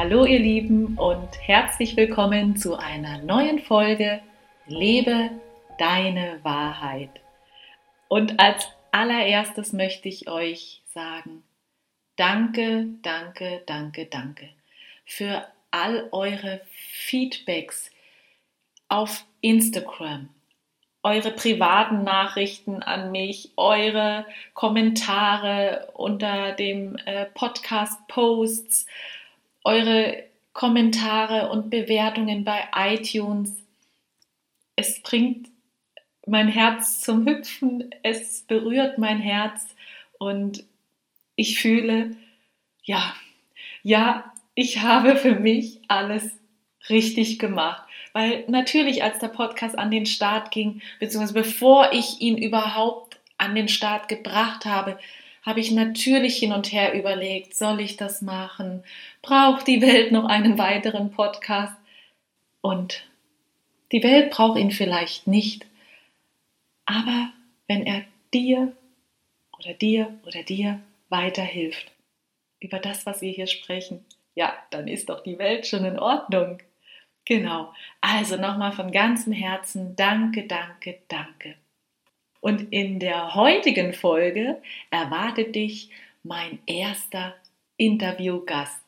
Hallo ihr Lieben und herzlich willkommen zu einer neuen Folge Lebe deine Wahrheit. Und als allererstes möchte ich euch sagen, danke, danke, danke, danke für all eure Feedbacks auf Instagram, eure privaten Nachrichten an mich, eure Kommentare unter dem äh, Podcast-Posts, eure Kommentare und Bewertungen bei iTunes. Es bringt mein Herz zum Hüpfen, es berührt mein Herz und ich fühle, ja, ja, ich habe für mich alles richtig gemacht. Weil natürlich, als der Podcast an den Start ging, beziehungsweise bevor ich ihn überhaupt an den Start gebracht habe, habe ich natürlich hin und her überlegt, soll ich das machen? Braucht die Welt noch einen weiteren Podcast? Und die Welt braucht ihn vielleicht nicht. Aber wenn er dir oder dir oder dir weiterhilft über das, was wir hier sprechen, ja, dann ist doch die Welt schon in Ordnung. Genau. Also nochmal von ganzem Herzen danke, danke, danke. Und in der heutigen Folge erwartet dich mein erster Interviewgast.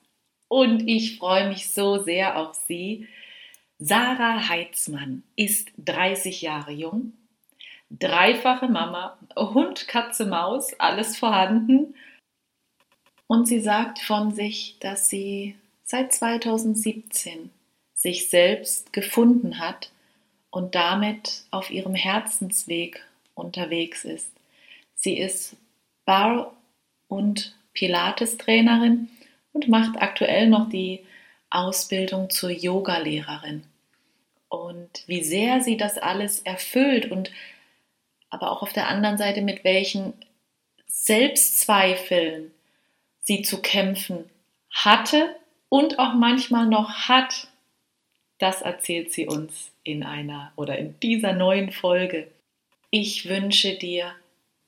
Und ich freue mich so sehr auf sie. Sarah Heitzmann ist 30 Jahre jung, dreifache Mama, Hund, Katze, Maus, alles vorhanden. Und sie sagt von sich, dass sie seit 2017 sich selbst gefunden hat und damit auf ihrem Herzensweg unterwegs ist. Sie ist Bar- und Pilates-Trainerin und macht aktuell noch die Ausbildung zur Yogalehrerin. Und wie sehr sie das alles erfüllt und aber auch auf der anderen Seite mit welchen Selbstzweifeln sie zu kämpfen hatte und auch manchmal noch hat, das erzählt sie uns in einer oder in dieser neuen Folge. Ich wünsche dir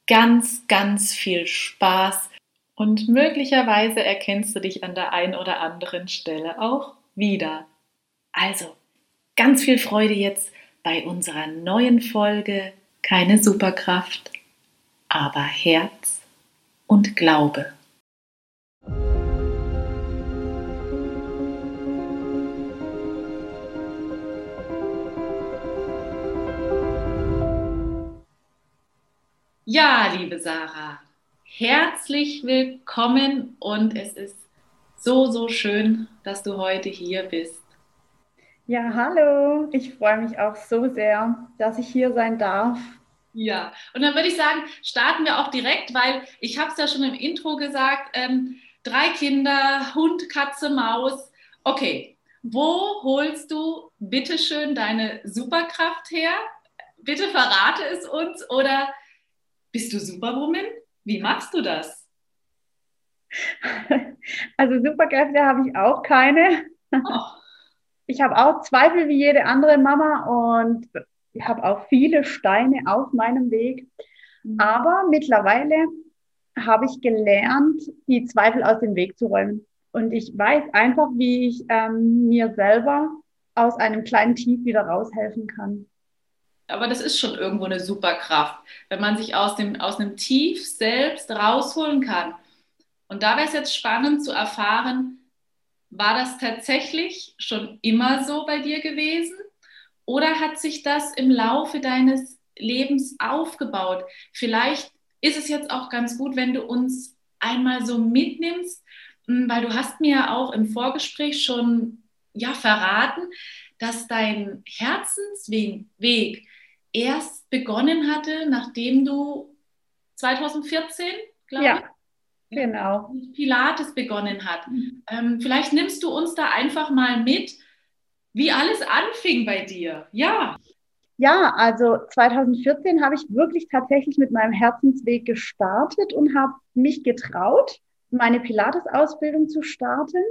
ganz, ganz viel Spaß und möglicherweise erkennst du dich an der einen oder anderen Stelle auch wieder. Also, ganz viel Freude jetzt bei unserer neuen Folge. Keine Superkraft, aber Herz und Glaube. Ja, liebe Sarah, herzlich willkommen und es ist so, so schön, dass du heute hier bist. Ja, hallo, ich freue mich auch so sehr, dass ich hier sein darf. Ja, und dann würde ich sagen, starten wir auch direkt, weil ich habe es ja schon im Intro gesagt, ähm, drei Kinder, Hund, Katze, Maus. Okay, wo holst du bitteschön deine Superkraft her? Bitte verrate es uns oder bist du Superwoman? Wie machst du das? Also Superkräfte habe ich auch keine. Oh. Ich habe auch Zweifel wie jede andere Mama und ich habe auch viele Steine auf meinem Weg. Mhm. Aber mittlerweile habe ich gelernt, die Zweifel aus dem Weg zu räumen. Und ich weiß einfach, wie ich ähm, mir selber aus einem kleinen Tief wieder raushelfen kann aber das ist schon irgendwo eine Superkraft, wenn man sich aus dem aus einem Tief selbst rausholen kann. Und da wäre es jetzt spannend zu erfahren, war das tatsächlich schon immer so bei dir gewesen oder hat sich das im Laufe deines Lebens aufgebaut? Vielleicht ist es jetzt auch ganz gut, wenn du uns einmal so mitnimmst, hm, weil du hast mir ja auch im Vorgespräch schon ja verraten, dass dein Herzensweg erst begonnen hatte, nachdem du 2014, glaube ja. ich, genau. Pilates begonnen hat. Mhm. Ähm, vielleicht nimmst du uns da einfach mal mit, wie alles anfing bei dir. Ja. Ja, also 2014 habe ich wirklich tatsächlich mit meinem Herzensweg gestartet und habe mich getraut, meine Pilates-Ausbildung zu starten.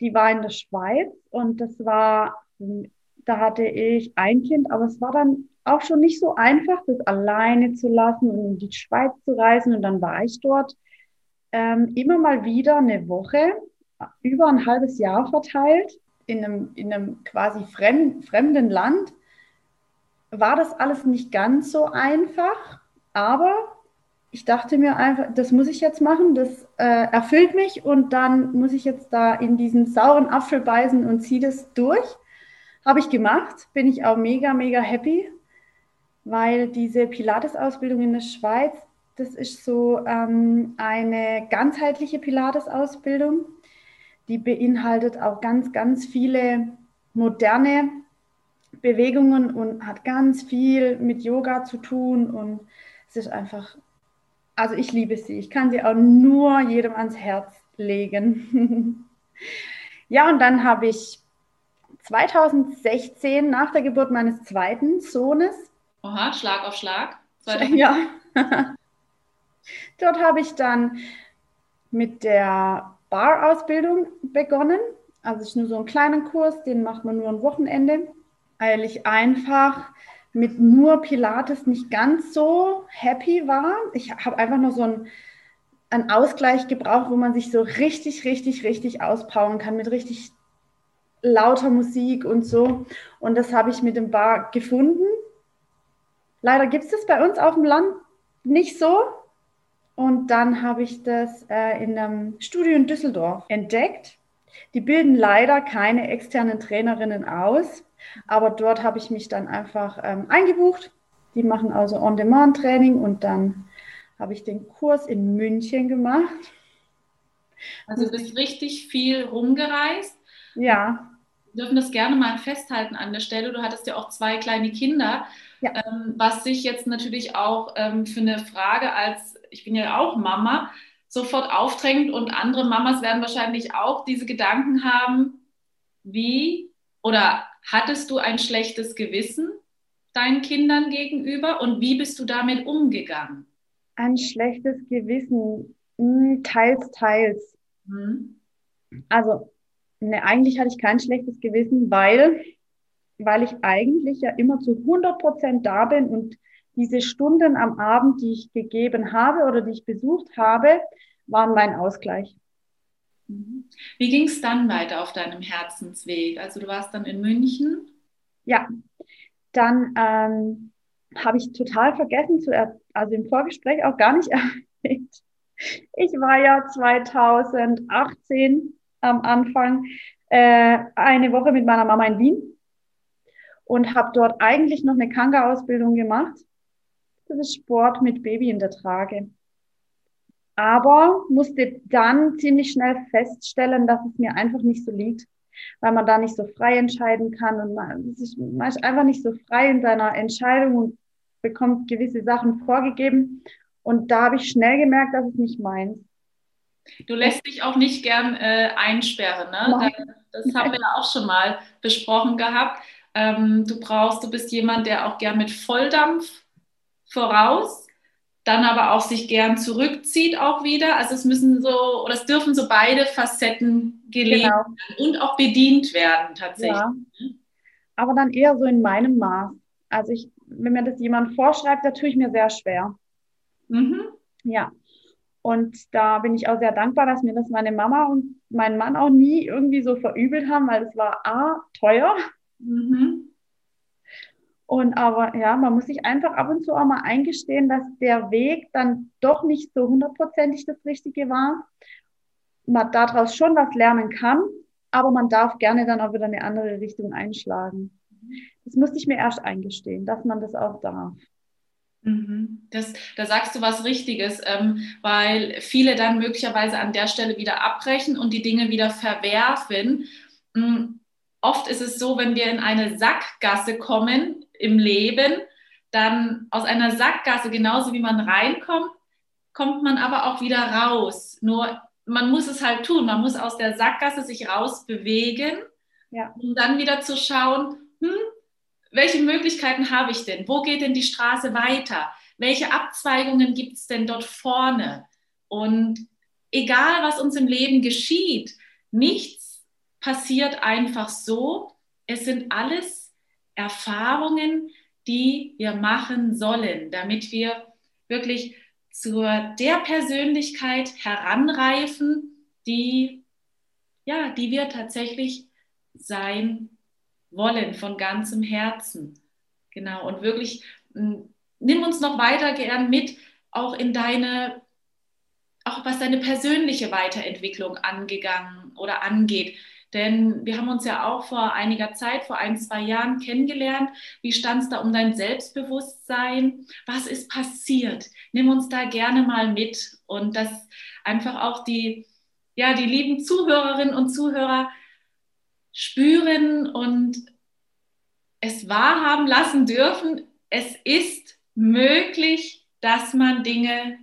Die war in der Schweiz und das war, da hatte ich ein Kind, aber es war dann auch schon nicht so einfach, das alleine zu lassen und in die Schweiz zu reisen. Und dann war ich dort ähm, immer mal wieder eine Woche über ein halbes Jahr verteilt in einem, in einem quasi fremd, fremden Land. War das alles nicht ganz so einfach, aber ich dachte mir einfach, das muss ich jetzt machen, das äh, erfüllt mich und dann muss ich jetzt da in diesen sauren Apfel beißen und ziehe das durch. Habe ich gemacht, bin ich auch mega, mega happy, weil diese Pilates-Ausbildung in der Schweiz, das ist so ähm, eine ganzheitliche Pilates-Ausbildung, die beinhaltet auch ganz, ganz viele moderne Bewegungen und hat ganz viel mit Yoga zu tun und es ist einfach also ich liebe sie. Ich kann sie auch nur jedem ans Herz legen. ja, und dann habe ich 2016 nach der Geburt meines zweiten Sohnes. Oha, Schlag auf Schlag. Ja. Dort habe ich dann mit der Bar-Ausbildung begonnen. Also es ist nur so ein kleiner Kurs, den macht man nur am Wochenende. Eigentlich einfach mit nur Pilates nicht ganz so happy war. Ich habe einfach nur so einen, einen Ausgleich gebraucht, wo man sich so richtig, richtig, richtig auspowern kann mit richtig lauter Musik und so. Und das habe ich mit dem Bar gefunden. Leider gibt es das bei uns auf dem Land nicht so. Und dann habe ich das äh, in einem Studio in Düsseldorf entdeckt. Die bilden leider keine externen Trainerinnen aus. Aber dort habe ich mich dann einfach ähm, eingebucht. Die machen also On-Demand-Training und dann habe ich den Kurs in München gemacht. Also du bist richtig viel rumgereist. Ja. Wir dürfen das gerne mal festhalten an der Stelle. Du hattest ja auch zwei kleine Kinder, ja. ähm, was sich jetzt natürlich auch ähm, für eine Frage als, ich bin ja auch Mama, sofort aufdrängt und andere Mamas werden wahrscheinlich auch diese Gedanken haben, wie oder hattest du ein schlechtes Gewissen deinen Kindern gegenüber und wie bist du damit umgegangen? Ein schlechtes Gewissen, hm, teils, teils. Mhm. Also, ne, eigentlich hatte ich kein schlechtes Gewissen, weil, weil ich eigentlich ja immer zu 100 Prozent da bin und diese Stunden am Abend, die ich gegeben habe oder die ich besucht habe, waren mein Ausgleich. Wie ging es dann weiter auf deinem Herzensweg? Also du warst dann in München? Ja, dann ähm, habe ich total vergessen zu, also im Vorgespräch auch gar nicht erwähnt. Ich war ja 2018 am Anfang äh, eine Woche mit meiner Mama in Wien und habe dort eigentlich noch eine Kanga-Ausbildung gemacht. Das ist Sport mit Baby in der Trage aber musste dann ziemlich schnell feststellen, dass es mir einfach nicht so liegt, weil man da nicht so frei entscheiden kann und man ist, man ist einfach nicht so frei in seiner Entscheidung und bekommt gewisse Sachen vorgegeben. Und da habe ich schnell gemerkt, dass es nicht meins. Du lässt dich auch nicht gern äh, einsperren, ne? Das, das haben wir ja auch schon mal besprochen gehabt. Ähm, du brauchst, du bist jemand, der auch gern mit Volldampf voraus dann aber auch sich gern zurückzieht auch wieder. Also es müssen so, oder es dürfen so beide Facetten gelebt genau. und auch bedient werden tatsächlich. Ja. Aber dann eher so in meinem Maß. Also ich, wenn mir das jemand vorschreibt, da tue ich mir sehr schwer. Mhm. Ja. Und da bin ich auch sehr dankbar, dass mir das meine Mama und mein Mann auch nie irgendwie so verübelt haben, weil es war A, teuer. Mhm. Und aber ja, man muss sich einfach ab und zu auch mal eingestehen, dass der Weg dann doch nicht so hundertprozentig das Richtige war. Man daraus schon was lernen kann, aber man darf gerne dann auch wieder eine andere Richtung einschlagen. Das musste ich mir erst eingestehen, dass man das auch darf. Mhm. Das, da sagst du was Richtiges, ähm, weil viele dann möglicherweise an der Stelle wieder abbrechen und die Dinge wieder verwerfen. Mhm. Oft ist es so, wenn wir in eine Sackgasse kommen, im Leben, dann aus einer Sackgasse, genauso wie man reinkommt, kommt man aber auch wieder raus. Nur man muss es halt tun. Man muss aus der Sackgasse sich rausbewegen, ja. um dann wieder zu schauen, hm, welche Möglichkeiten habe ich denn? Wo geht denn die Straße weiter? Welche Abzweigungen gibt es denn dort vorne? Und egal, was uns im Leben geschieht, nichts passiert einfach so. Es sind alles Erfahrungen, die wir machen sollen, damit wir wirklich zu der Persönlichkeit heranreifen, die ja, die wir tatsächlich sein wollen von ganzem Herzen. Genau, und wirklich nimm uns noch weiter gern mit, auch in deine, auch was deine persönliche Weiterentwicklung angegangen oder angeht. Denn wir haben uns ja auch vor einiger Zeit, vor ein, zwei Jahren kennengelernt. Wie stand es da um dein Selbstbewusstsein? Was ist passiert? Nimm uns da gerne mal mit und dass einfach auch die, ja, die lieben Zuhörerinnen und Zuhörer spüren und es wahrhaben lassen dürfen. Es ist möglich, dass man Dinge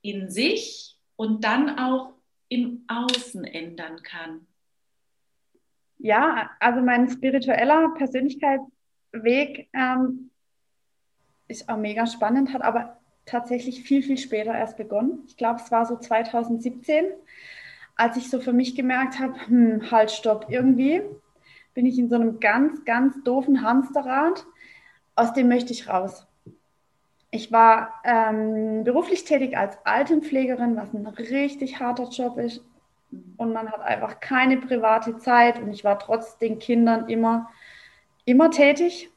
in sich und dann auch im Außen ändern kann. Ja, also mein spiritueller Persönlichkeitsweg ähm, ist auch mega spannend, hat aber tatsächlich viel, viel später erst begonnen. Ich glaube, es war so 2017, als ich so für mich gemerkt habe, hm, halt, stopp, irgendwie bin ich in so einem ganz, ganz doofen Hamsterrad, aus dem möchte ich raus. Ich war ähm, beruflich tätig als Altenpflegerin, was ein richtig harter Job ist. Und man hat einfach keine private Zeit. Und ich war trotz den Kindern immer, immer tätig.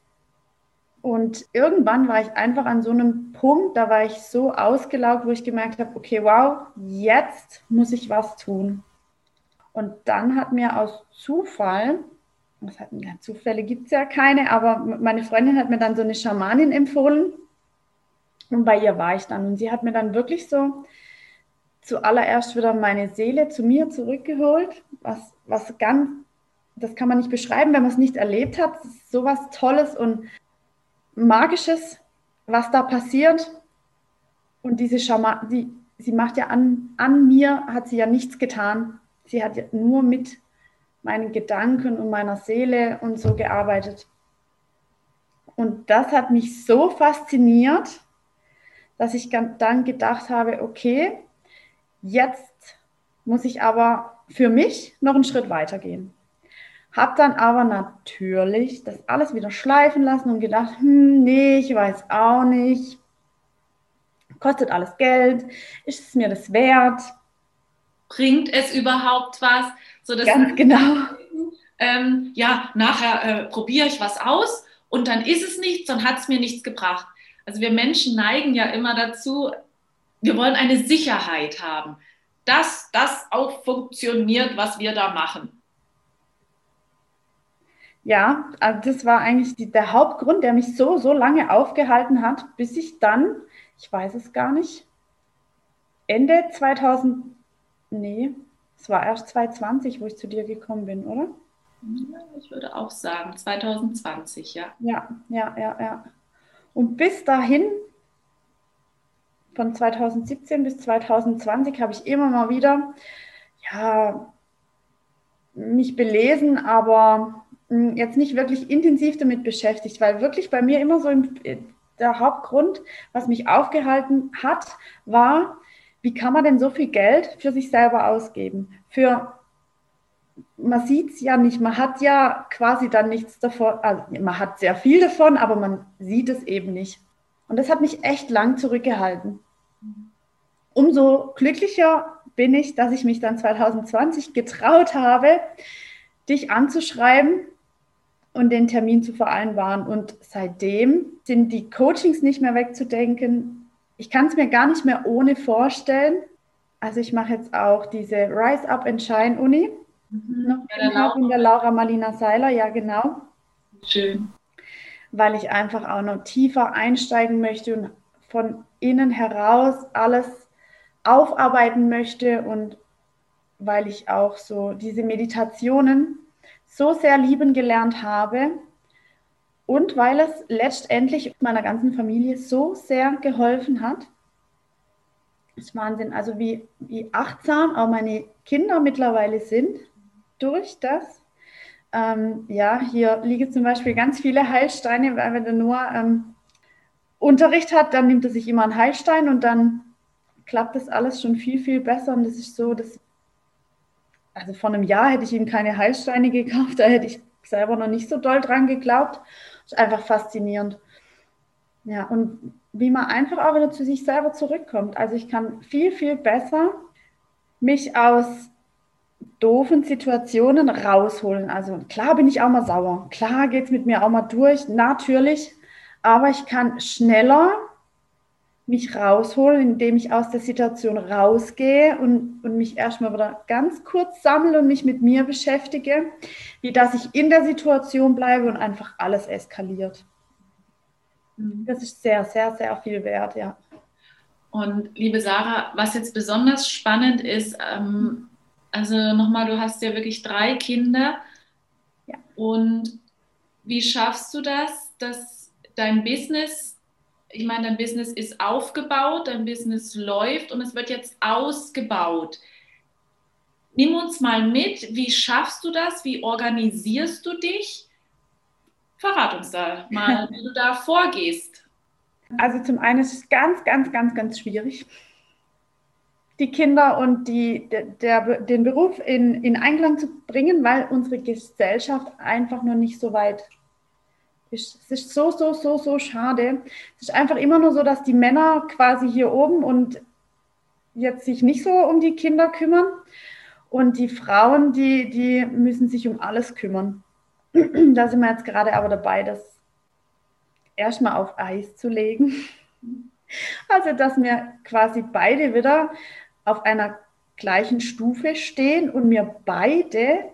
Und irgendwann war ich einfach an so einem Punkt, da war ich so ausgelaugt, wo ich gemerkt habe, okay, wow, jetzt muss ich was tun. Und dann hat mir aus Zufall, was hat, ja, Zufälle gibt es ja keine, aber meine Freundin hat mir dann so eine Schamanin empfohlen. Und bei ihr war ich dann. Und sie hat mir dann wirklich so zuallererst wieder meine Seele zu mir zurückgeholt, was, was ganz, das kann man nicht beschreiben, wenn man es nicht erlebt hat. Ist sowas Tolles und Magisches, was da passiert. Und diese Schama, die, sie macht ja an, an mir, hat sie ja nichts getan. Sie hat ja nur mit meinen Gedanken und meiner Seele und so gearbeitet. Und das hat mich so fasziniert, dass ich dann gedacht habe, okay, Jetzt muss ich aber für mich noch einen Schritt weitergehen. Hab dann aber natürlich das alles wieder schleifen lassen und gedacht, hm, nee, ich weiß auch nicht. Kostet alles Geld? Ist es mir das wert? Bringt es überhaupt was? So Ganz genau. Ähm, ja, nachher äh, probiere ich was aus und dann ist es nichts und hat es mir nichts gebracht. Also wir Menschen neigen ja immer dazu, wir wollen eine Sicherheit haben, dass das auch funktioniert, was wir da machen. Ja, also das war eigentlich die, der Hauptgrund, der mich so, so lange aufgehalten hat, bis ich dann, ich weiß es gar nicht, Ende 2000, nee, es war erst 2020, wo ich zu dir gekommen bin, oder? Ja, ich würde auch sagen, 2020, ja. Ja, ja, ja, ja. Und bis dahin von 2017 bis 2020 habe ich immer mal wieder ja, mich belesen, aber jetzt nicht wirklich intensiv damit beschäftigt, weil wirklich bei mir immer so im, der Hauptgrund, was mich aufgehalten hat, war, wie kann man denn so viel Geld für sich selber ausgeben? Für man sieht es ja nicht, man hat ja quasi dann nichts davon, also man hat sehr viel davon, aber man sieht es eben nicht. Und das hat mich echt lang zurückgehalten. Umso glücklicher bin ich, dass ich mich dann 2020 getraut habe, dich anzuschreiben und den Termin zu vereinbaren. Und seitdem sind die Coachings nicht mehr wegzudenken. Ich kann es mir gar nicht mehr ohne vorstellen. Also ich mache jetzt auch diese Rise Up and Shine Uni. Mhm. Noch ja, genau. in der Laura Malina Seiler, ja genau. Schön weil ich einfach auch noch tiefer einsteigen möchte und von innen heraus alles aufarbeiten möchte und weil ich auch so diese Meditationen so sehr lieben gelernt habe und weil es letztendlich meiner ganzen Familie so sehr geholfen hat. Das ist Wahnsinn, also wie, wie achtsam auch meine Kinder mittlerweile sind durch das. Ähm, ja, hier liegen zum Beispiel ganz viele Heilsteine, weil wenn der Noah ähm, Unterricht hat, dann nimmt er sich immer einen Heilstein und dann klappt das alles schon viel, viel besser. Und das ist so, dass, also vor einem Jahr hätte ich ihm keine Heilsteine gekauft, da hätte ich selber noch nicht so doll dran geglaubt. Das ist einfach faszinierend. Ja, und wie man einfach auch wieder zu sich selber zurückkommt. Also ich kann viel, viel besser mich aus doofen Situationen rausholen. Also klar bin ich auch mal sauer, klar geht es mit mir auch mal durch, natürlich, aber ich kann schneller mich rausholen, indem ich aus der Situation rausgehe und, und mich erstmal wieder ganz kurz sammle und mich mit mir beschäftige, wie dass ich in der Situation bleibe und einfach alles eskaliert. Mhm. Das ist sehr, sehr, sehr viel wert, ja. Und liebe Sarah, was jetzt besonders spannend ist, ähm, also nochmal, du hast ja wirklich drei Kinder. Ja. Und wie schaffst du das, dass dein Business ich meine, dein Business ist aufgebaut, dein Business läuft und es wird jetzt ausgebaut. Nimm uns mal mit, wie schaffst du das? Wie organisierst du dich? Verrat uns da mal, wie du da vorgehst. Also zum einen ist es ganz, ganz, ganz, ganz schwierig, die Kinder und die, der, der, den Beruf in, in Einklang zu bringen, weil unsere Gesellschaft einfach noch nicht so weit es ist so, so, so, so schade. Es ist einfach immer nur so, dass die Männer quasi hier oben und jetzt sich nicht so um die Kinder kümmern und die Frauen, die, die müssen sich um alles kümmern. da sind wir jetzt gerade aber dabei, das erstmal auf Eis zu legen. Also, dass wir quasi beide wieder auf einer gleichen Stufe stehen und mir beide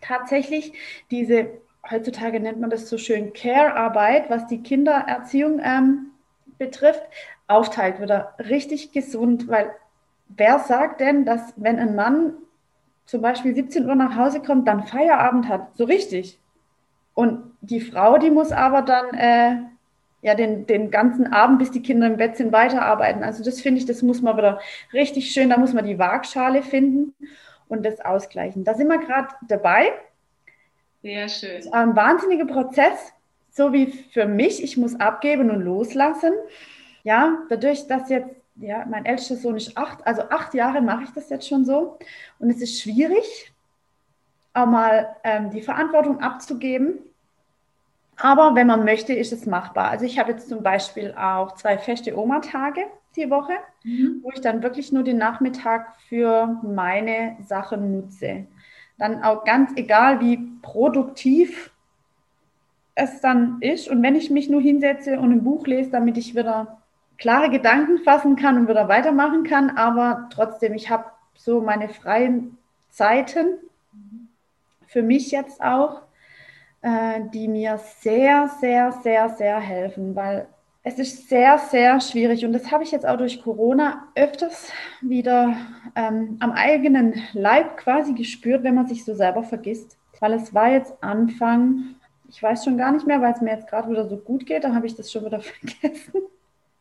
tatsächlich diese heutzutage nennt man das so schön Care-Arbeit, was die Kindererziehung ähm, betrifft, aufteilt, wieder richtig gesund, weil wer sagt denn, dass wenn ein Mann zum Beispiel 17 Uhr nach Hause kommt, dann Feierabend hat, so richtig. Und die Frau, die muss aber dann äh, ja den, den ganzen Abend, bis die Kinder im Bett sind, weiterarbeiten. Also das finde ich, das muss man wieder richtig schön, da muss man die Waagschale finden und das ausgleichen. Da sind wir gerade dabei. Sehr schön. Das ist ein wahnsinniger Prozess, so wie für mich. Ich muss abgeben und loslassen. Ja, dadurch, dass jetzt, ja, mein ältester Sohn ist acht, also acht Jahre mache ich das jetzt schon so. Und es ist schwierig, auch mal ähm, die Verantwortung abzugeben. Aber wenn man möchte, ist es machbar. Also ich habe jetzt zum Beispiel auch zwei feste Oma-Tage die Woche, mhm. wo ich dann wirklich nur den Nachmittag für meine Sachen nutze dann auch ganz egal, wie produktiv es dann ist. Und wenn ich mich nur hinsetze und ein Buch lese, damit ich wieder klare Gedanken fassen kann und wieder weitermachen kann, aber trotzdem, ich habe so meine freien Zeiten für mich jetzt auch, äh, die mir sehr, sehr, sehr, sehr helfen, weil es ist sehr, sehr schwierig und das habe ich jetzt auch durch Corona öfters wieder ähm, am eigenen Leib quasi gespürt, wenn man sich so selber vergisst. Weil es war jetzt Anfang, ich weiß schon gar nicht mehr, weil es mir jetzt gerade wieder so gut geht, da habe ich das schon wieder vergessen.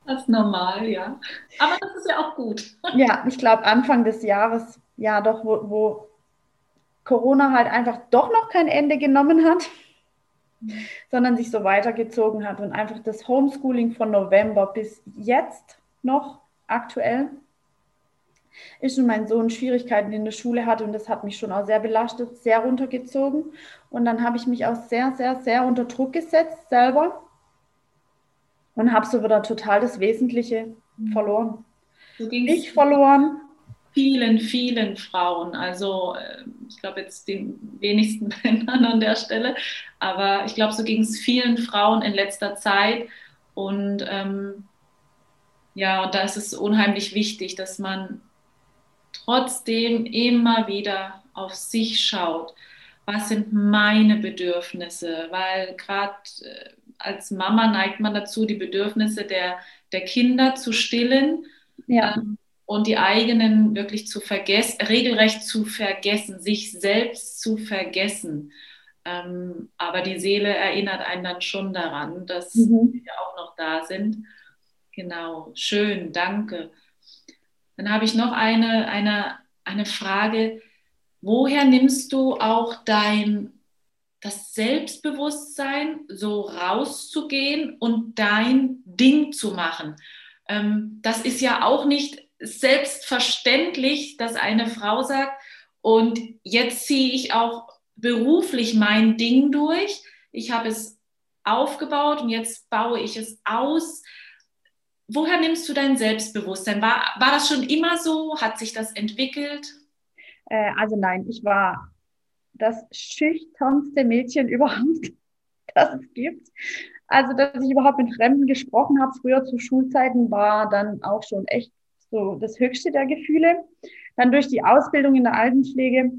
Das ist normal, ja. Aber das ist ja auch gut. Ja, ich glaube Anfang des Jahres, ja doch, wo, wo Corona halt einfach doch noch kein Ende genommen hat sondern sich so weitergezogen hat und einfach das Homeschooling von November bis jetzt noch aktuell ist und mein Sohn Schwierigkeiten in der Schule hatte und das hat mich schon auch sehr belastet, sehr runtergezogen und dann habe ich mich auch sehr, sehr, sehr unter Druck gesetzt selber und habe so wieder total das Wesentliche mhm. verloren. Ich verloren, vielen, vielen Frauen. Also äh, ich glaube jetzt den wenigsten Männern an der Stelle, aber ich glaube, so ging es vielen Frauen in letzter Zeit. Und ähm, ja, da ist es unheimlich wichtig, dass man trotzdem immer wieder auf sich schaut. Was sind meine Bedürfnisse? Weil gerade äh, als Mama neigt man dazu, die Bedürfnisse der, der Kinder zu stillen. Ja. Ähm, und die eigenen wirklich zu vergessen, regelrecht zu vergessen, sich selbst zu vergessen. Ähm, aber die Seele erinnert einen dann schon daran, dass mhm. wir auch noch da sind. Genau, schön, danke. Dann habe ich noch eine, eine, eine Frage. Woher nimmst du auch dein das Selbstbewusstsein, so rauszugehen und dein Ding zu machen? Ähm, das ist ja auch nicht selbstverständlich, dass eine Frau sagt, und jetzt ziehe ich auch beruflich mein Ding durch. Ich habe es aufgebaut und jetzt baue ich es aus. Woher nimmst du dein Selbstbewusstsein? War, war das schon immer so? Hat sich das entwickelt? Äh, also nein, ich war das schüchternste Mädchen überhaupt, das es gibt. Also, dass ich überhaupt mit Fremden gesprochen habe, früher zu Schulzeiten, war dann auch schon echt so das höchste der Gefühle. Dann durch die Ausbildung in der Altenpflege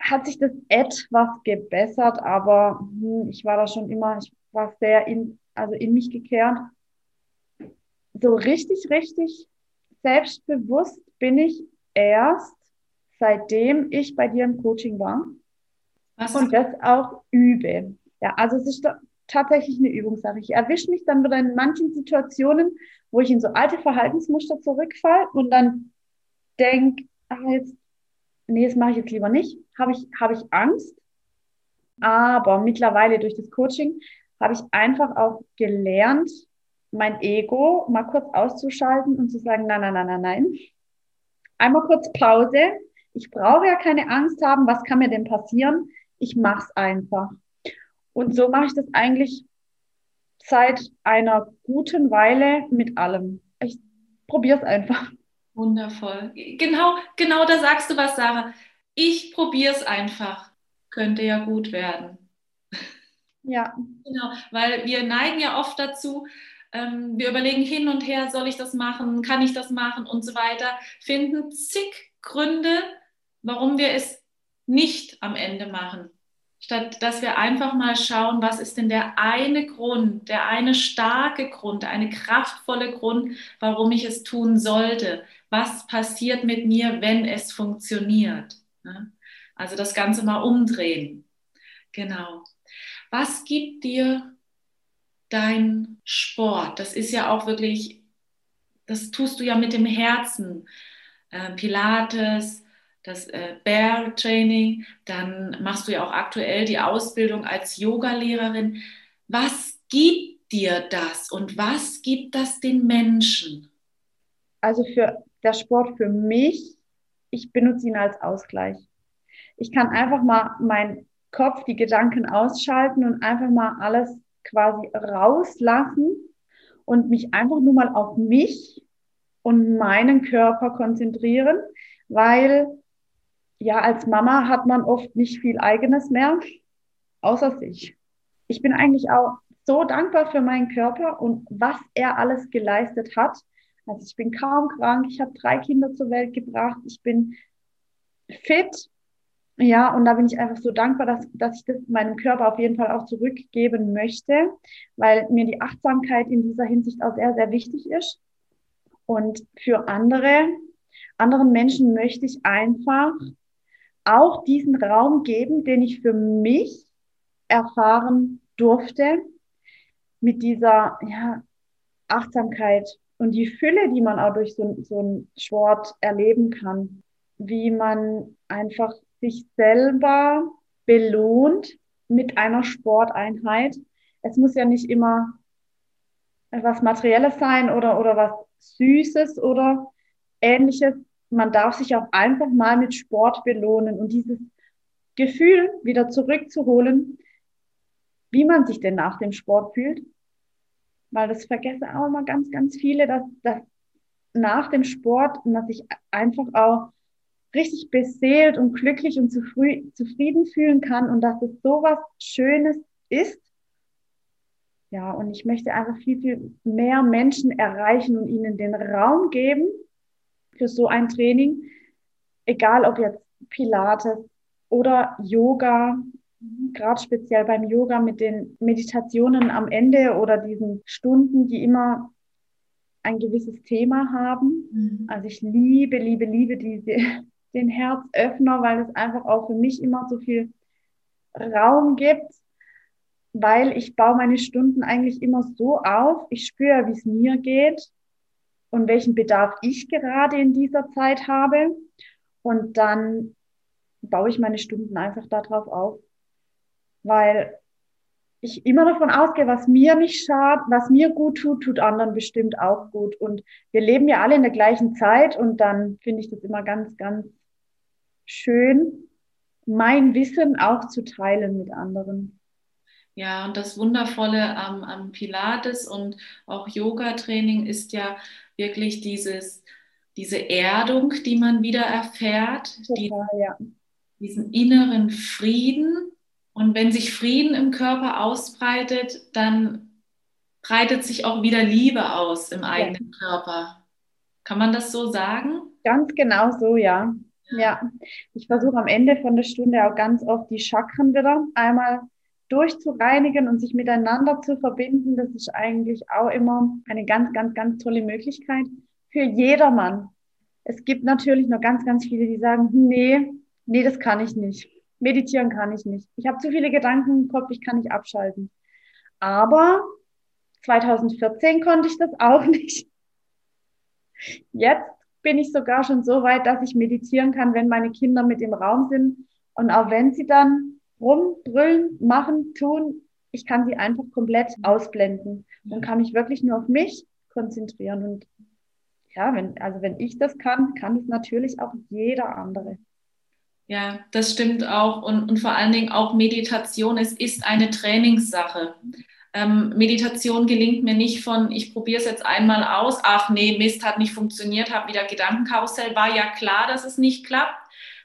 hat sich das etwas gebessert, aber hm, ich war da schon immer, ich war sehr in, also in mich gekehrt. So richtig, richtig selbstbewusst bin ich erst, seitdem ich bei dir im Coaching war Was? und das auch übe. Ja, also es ist tatsächlich eine Übungssache. Ich erwische mich dann wieder in manchen Situationen, wo ich in so alte Verhaltensmuster zurückfalle und dann denke, ah, jetzt, nee, das mache ich jetzt lieber nicht. Habe ich, habe ich Angst. Aber mittlerweile durch das Coaching habe ich einfach auch gelernt, mein Ego mal kurz auszuschalten und zu sagen, nein, nein, nein, nein, nein. Einmal kurz Pause. Ich brauche ja keine Angst haben. Was kann mir denn passieren? Ich mache es einfach. Und so mache ich das eigentlich seit einer guten Weile mit allem. Ich probiere es einfach. Wundervoll. Genau, genau da sagst du was, Sarah. Ich probiere es einfach. Könnte ja gut werden. Ja. Genau, weil wir neigen ja oft dazu, ähm, wir überlegen hin und her, soll ich das machen, kann ich das machen und so weiter, finden zig Gründe, warum wir es nicht am Ende machen statt dass wir einfach mal schauen, was ist denn der eine Grund, der eine starke Grund, eine kraftvolle Grund, warum ich es tun sollte. Was passiert mit mir, wenn es funktioniert? Also das Ganze mal umdrehen. Genau. Was gibt dir dein Sport? Das ist ja auch wirklich, das tust du ja mit dem Herzen. Äh, Pilates, das äh, Bear Training, dann machst du ja auch aktuell die Ausbildung als Yogalehrerin. Was gibt dir das und was gibt das den Menschen? Also für der Sport für mich, ich benutze ihn als Ausgleich. Ich kann einfach mal meinen Kopf, die Gedanken ausschalten und einfach mal alles quasi rauslassen und mich einfach nur mal auf mich und meinen Körper konzentrieren, weil ja, als Mama hat man oft nicht viel eigenes mehr, außer sich. Ich bin eigentlich auch so dankbar für meinen Körper und was er alles geleistet hat. Also ich bin kaum krank, ich habe drei Kinder zur Welt gebracht, ich bin fit. Ja, und da bin ich einfach so dankbar, dass, dass ich das meinem Körper auf jeden Fall auch zurückgeben möchte, weil mir die Achtsamkeit in dieser Hinsicht auch sehr, sehr wichtig ist. Und für andere, anderen Menschen möchte ich einfach auch diesen Raum geben, den ich für mich erfahren durfte, mit dieser ja, Achtsamkeit und die Fülle, die man auch durch so, so einen Sport erleben kann, wie man einfach sich selber belohnt mit einer Sporteinheit. Es muss ja nicht immer was Materielles sein oder, oder was Süßes oder ähnliches, man darf sich auch einfach mal mit Sport belohnen und dieses Gefühl wieder zurückzuholen, wie man sich denn nach dem Sport fühlt. Weil das vergessen auch immer ganz, ganz viele, dass, dass nach dem Sport man sich einfach auch richtig beseelt und glücklich und zufrieden fühlen kann und dass es so was Schönes ist. Ja, und ich möchte einfach viel, viel mehr Menschen erreichen und ihnen den Raum geben, für so ein Training, egal ob jetzt Pilates oder Yoga, gerade speziell beim Yoga mit den Meditationen am Ende oder diesen Stunden, die immer ein gewisses Thema haben. Mhm. Also ich liebe, liebe, liebe diese, den Herzöffner, weil es einfach auch für mich immer so viel Raum gibt, weil ich baue meine Stunden eigentlich immer so auf. Ich spüre, wie es mir geht und welchen Bedarf ich gerade in dieser Zeit habe. Und dann baue ich meine Stunden einfach darauf auf, weil ich immer davon ausgehe, was mir nicht schadet, was mir gut tut, tut anderen bestimmt auch gut. Und wir leben ja alle in der gleichen Zeit und dann finde ich das immer ganz, ganz schön, mein Wissen auch zu teilen mit anderen. Ja, und das Wundervolle am, am Pilates und auch Yoga-Training ist ja wirklich dieses diese Erdung, die man wieder erfährt, Total, die, ja. diesen inneren Frieden. Und wenn sich Frieden im Körper ausbreitet, dann breitet sich auch wieder Liebe aus im eigenen ja. Körper. Kann man das so sagen? Ganz genau so, ja. Ja, ich versuche am Ende von der Stunde auch ganz oft die Chakren wieder einmal durchzureinigen und sich miteinander zu verbinden. Das ist eigentlich auch immer eine ganz, ganz, ganz tolle Möglichkeit für jedermann. Es gibt natürlich noch ganz, ganz viele, die sagen, nee, nee, das kann ich nicht. Meditieren kann ich nicht. Ich habe zu viele Gedanken im Kopf, ich kann nicht abschalten. Aber 2014 konnte ich das auch nicht. Jetzt bin ich sogar schon so weit, dass ich meditieren kann, wenn meine Kinder mit im Raum sind. Und auch wenn sie dann rumbrüllen, machen, tun, ich kann sie einfach komplett ausblenden und kann mich wirklich nur auf mich konzentrieren. Und ja, wenn, also wenn ich das kann, kann es natürlich auch jeder andere. Ja, das stimmt auch. Und, und vor allen Dingen auch Meditation, es ist eine Trainingssache. Ähm, Meditation gelingt mir nicht von, ich probiere es jetzt einmal aus, ach nee, Mist hat nicht funktioniert, habe wieder Gedankenkarussell, war ja klar, dass es nicht klappt,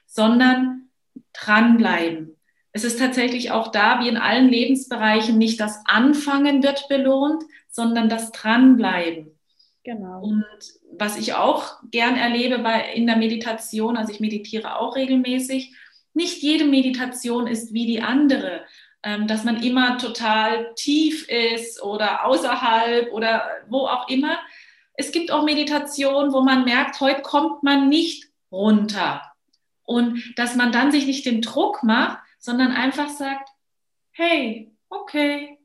sondern dranbleiben. Es ist tatsächlich auch da, wie in allen Lebensbereichen, nicht das Anfangen wird belohnt, sondern das Dranbleiben. Genau. Und was ich auch gern erlebe bei, in der Meditation, also ich meditiere auch regelmäßig, nicht jede Meditation ist wie die andere. Ähm, dass man immer total tief ist oder außerhalb oder wo auch immer. Es gibt auch Meditationen, wo man merkt, heute kommt man nicht runter. Und dass man dann sich nicht den Druck macht, sondern einfach sagt, hey, okay,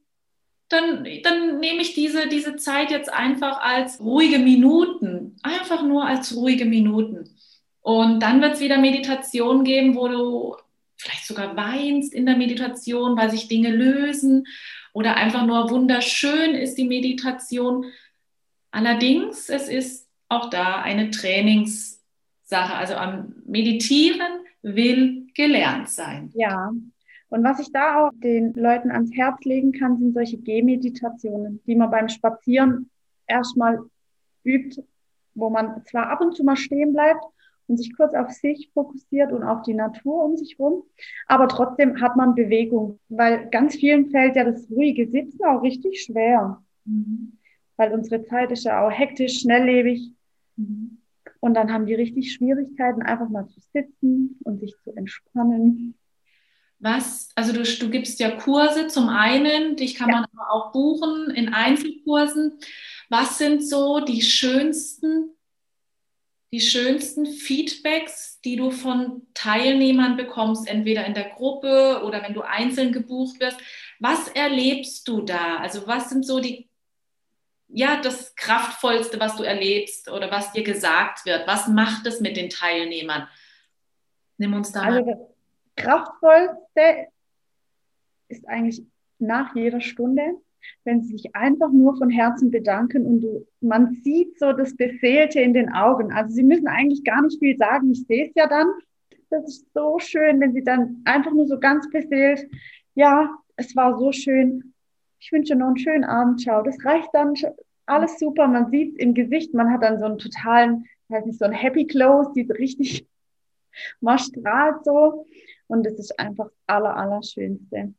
dann, dann nehme ich diese, diese Zeit jetzt einfach als ruhige Minuten, einfach nur als ruhige Minuten. Und dann wird es wieder Meditation geben, wo du vielleicht sogar weinst in der Meditation, weil sich Dinge lösen oder einfach nur wunderschön ist die Meditation. Allerdings, es ist auch da eine Trainingssache. Also am Meditieren will gelernt sein. Ja. Und was ich da auch den Leuten ans Herz legen kann, sind solche Gehmeditationen, die man beim Spazieren erstmal übt, wo man zwar ab und zu mal stehen bleibt, und sich kurz auf sich fokussiert und auf die Natur um sich rum. Aber trotzdem hat man Bewegung, weil ganz vielen fällt ja das ruhige Sitzen auch richtig schwer. Mhm. Weil unsere Zeit ist ja auch hektisch, schnelllebig. Mhm. Und dann haben die richtig Schwierigkeiten, einfach mal zu sitzen und sich zu entspannen. Was, also du, du gibst ja Kurse zum einen, dich kann ja. man aber auch buchen in Einzelkursen. Was sind so die schönsten die schönsten Feedbacks, die du von Teilnehmern bekommst, entweder in der Gruppe oder wenn du einzeln gebucht wirst? Was erlebst du da? Also was sind so die, ja, das Kraftvollste, was du erlebst oder was dir gesagt wird? Was macht es mit den Teilnehmern? Nimm uns da also mal. Das Kraftvollste ist eigentlich nach jeder Stunde wenn sie sich einfach nur von Herzen bedanken und du, man sieht so das Beseelte in den Augen. Also sie müssen eigentlich gar nicht viel sagen. Ich sehe es ja dann. Das ist so schön, wenn sie dann einfach nur so ganz beseelt, ja, es war so schön. Ich wünsche noch einen schönen Abend. Ciao. Das reicht dann. Alles super. Man sieht im Gesicht. Man hat dann so einen totalen, weiß nicht, so ein Happy Close, die richtig, man strahlt so. Und das ist einfach das aller, aller Schönste.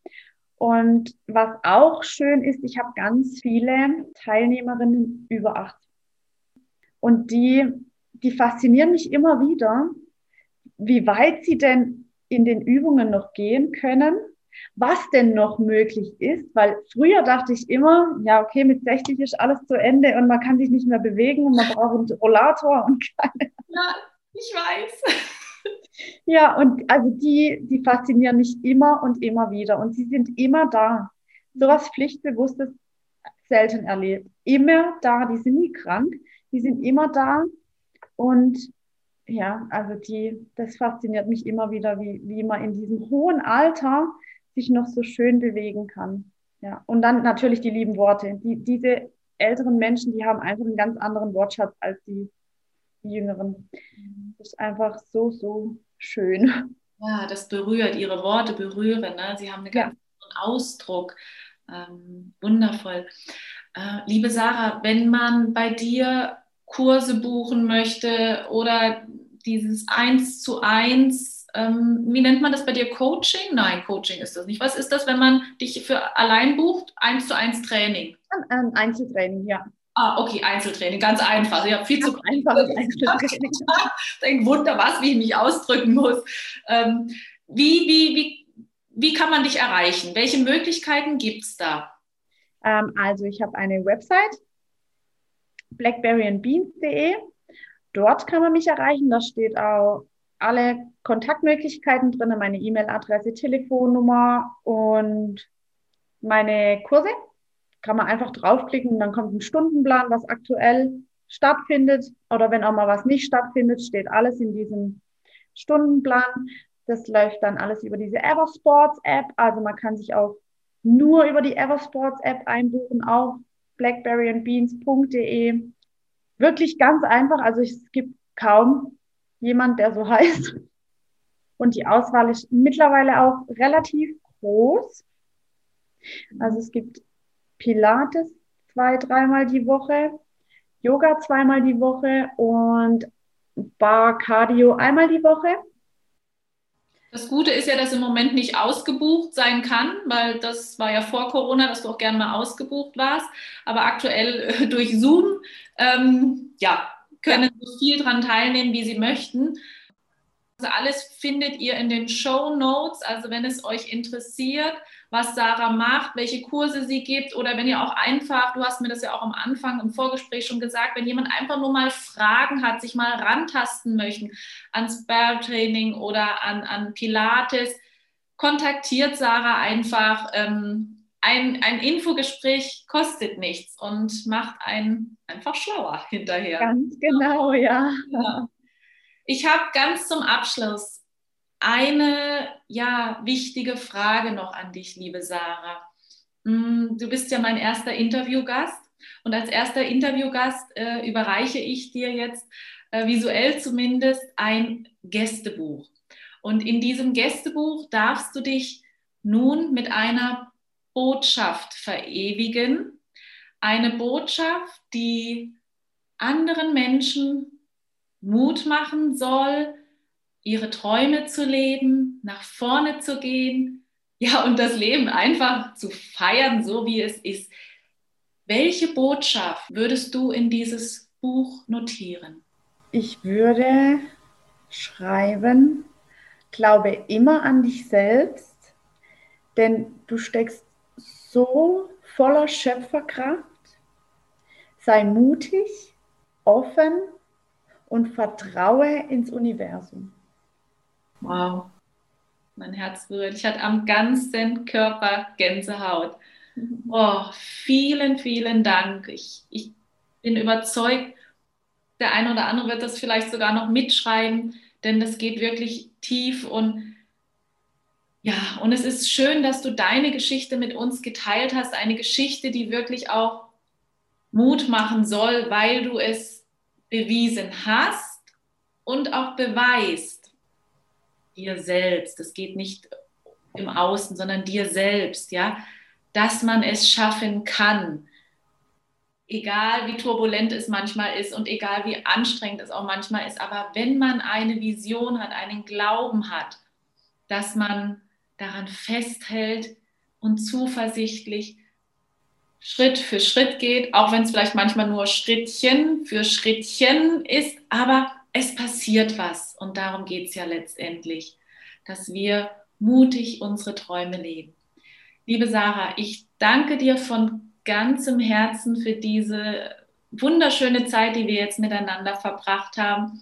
Und was auch schön ist, ich habe ganz viele Teilnehmerinnen über 80. Und die, die faszinieren mich immer wieder, wie weit sie denn in den Übungen noch gehen können, was denn noch möglich ist, weil früher dachte ich immer, ja, okay, mit 60 ist alles zu Ende und man kann sich nicht mehr bewegen und man braucht einen Rollator und keine. Ja, ich weiß. Ja, und also die, die faszinieren mich immer und immer wieder und sie sind immer da. So was Pflichtbewusstes selten erlebt. Immer da, die sind nie krank, die sind immer da und ja, also die, das fasziniert mich immer wieder, wie, wie man in diesem hohen Alter sich noch so schön bewegen kann. Ja, und dann natürlich die lieben Worte. Die, diese älteren Menschen, die haben einfach einen ganz anderen Wortschatz als die, die Jüngeren. Das ist einfach so, so schön. Ja, das berührt, ihre Worte berühren. Ne? Sie haben einen ganz ja. Ausdruck. Ähm, wundervoll. Äh, liebe Sarah, wenn man bei dir Kurse buchen möchte oder dieses Eins zu eins, ähm, wie nennt man das bei dir? Coaching? Nein, Coaching ist das nicht. Was ist das, wenn man dich für allein bucht? Eins zu eins Training. Ein Einzeltraining, ja. Ah, okay, Einzeltraining, ganz einfach. Ich habe viel zu einfaches Einzeltraining. Denk Wunder, was, wie ich mich ausdrücken muss. Ähm, wie, wie, wie, wie kann man dich erreichen? Welche Möglichkeiten gibt es da? Ähm, also ich habe eine Website, blackberryandbeans.de. Dort kann man mich erreichen. Da steht auch alle Kontaktmöglichkeiten drin, meine E-Mail-Adresse, Telefonnummer und meine Kurse. Kann man einfach draufklicken, dann kommt ein Stundenplan, was aktuell stattfindet. Oder wenn auch mal was nicht stattfindet, steht alles in diesem Stundenplan. Das läuft dann alles über diese Eversports App. Also man kann sich auch nur über die Eversports App einbuchen auf blackberryandbeans.de. Wirklich ganz einfach. Also es gibt kaum jemand, der so heißt. Und die Auswahl ist mittlerweile auch relativ groß. Also es gibt Pilates zwei, dreimal die Woche, Yoga zweimal die Woche und Bar Cardio einmal die Woche. Das Gute ist ja, dass im Moment nicht ausgebucht sein kann, weil das war ja vor Corona, dass du auch gerne mal ausgebucht warst. Aber aktuell äh, durch Zoom, ähm, ja, können ja. so viel dran teilnehmen, wie sie möchten. Also alles findet ihr in den Show Notes. Also wenn es euch interessiert, was Sarah macht, welche Kurse sie gibt oder wenn ihr auch einfach, du hast mir das ja auch am Anfang im Vorgespräch schon gesagt, wenn jemand einfach nur mal Fragen hat, sich mal rantasten möchten ans Bear-Training oder an, an Pilates, kontaktiert Sarah einfach. Ähm, ein, ein Infogespräch kostet nichts und macht einen einfach schlauer hinterher. Ganz genau, ja. ja. Ich habe ganz zum Abschluss eine ja, wichtige Frage noch an dich, liebe Sarah. Mm, du bist ja mein erster Interviewgast und als erster Interviewgast äh, überreiche ich dir jetzt äh, visuell zumindest ein Gästebuch. Und in diesem Gästebuch darfst du dich nun mit einer Botschaft verewigen. Eine Botschaft, die anderen Menschen Mut machen soll, ihre Träume zu leben, nach vorne zu gehen, ja, und das Leben einfach zu feiern, so wie es ist. Welche Botschaft würdest du in dieses Buch notieren? Ich würde schreiben, glaube immer an dich selbst, denn du steckst so voller Schöpferkraft. Sei mutig, offen und vertraue ins Universum. Wow, mein Herz berührt. Ich hatte am ganzen Körper Gänsehaut. Oh, vielen, vielen Dank. Ich, ich bin überzeugt, der eine oder andere wird das vielleicht sogar noch mitschreiben, denn das geht wirklich tief und ja, und es ist schön, dass du deine Geschichte mit uns geteilt hast, eine Geschichte, die wirklich auch Mut machen soll, weil du es bewiesen hast und auch beweist dir selbst. Es geht nicht im Außen, sondern dir selbst, ja, dass man es schaffen kann. Egal wie turbulent es manchmal ist und egal wie anstrengend es auch manchmal ist, aber wenn man eine Vision hat, einen Glauben hat, dass man daran festhält und zuversichtlich Schritt für Schritt geht, auch wenn es vielleicht manchmal nur Schrittchen für Schrittchen ist, aber es passiert was und darum geht es ja letztendlich, dass wir mutig unsere Träume leben. Liebe Sarah, ich danke dir von ganzem Herzen für diese wunderschöne Zeit, die wir jetzt miteinander verbracht haben.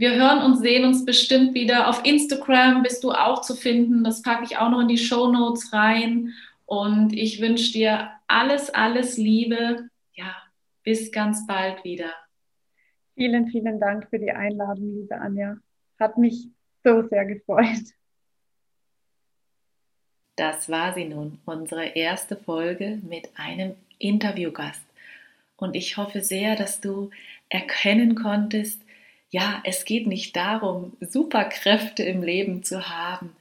Wir hören und sehen uns bestimmt wieder. Auf Instagram bist du auch zu finden. Das packe ich auch noch in die Show Notes rein. Und ich wünsche dir alles, alles Liebe. Ja, bis ganz bald wieder. Vielen, vielen Dank für die Einladung, liebe Anja. Hat mich so sehr gefreut. Das war sie nun, unsere erste Folge mit einem Interviewgast. Und ich hoffe sehr, dass du erkennen konntest, ja, es geht nicht darum, Superkräfte im Leben zu haben,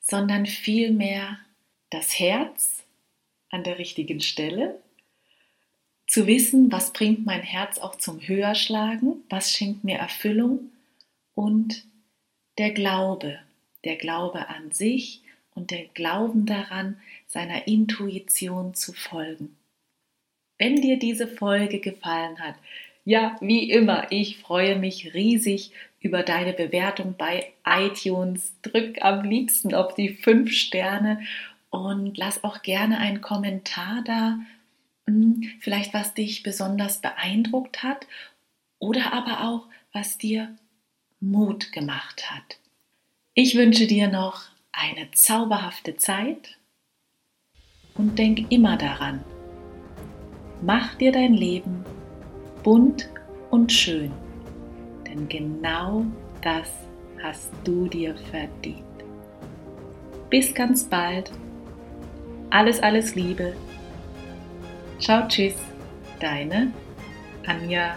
sondern vielmehr das Herz an der richtigen Stelle zu wissen, was bringt mein Herz auch zum Höherschlagen, was schenkt mir Erfüllung und der Glaube, der Glaube an sich und der Glauben daran, seiner Intuition zu folgen. Wenn dir diese Folge gefallen hat, ja, wie immer, ich freue mich riesig über deine Bewertung bei iTunes. Drück am liebsten auf die fünf Sterne und lass auch gerne einen Kommentar da, hm, vielleicht was dich besonders beeindruckt hat oder aber auch was dir Mut gemacht hat. Ich wünsche dir noch eine zauberhafte Zeit und denk immer daran, mach dir dein Leben bunt und schön, denn genau das hast du dir verdient. Bis ganz bald. Alles, alles Liebe. Ciao, tschüss. Deine Anja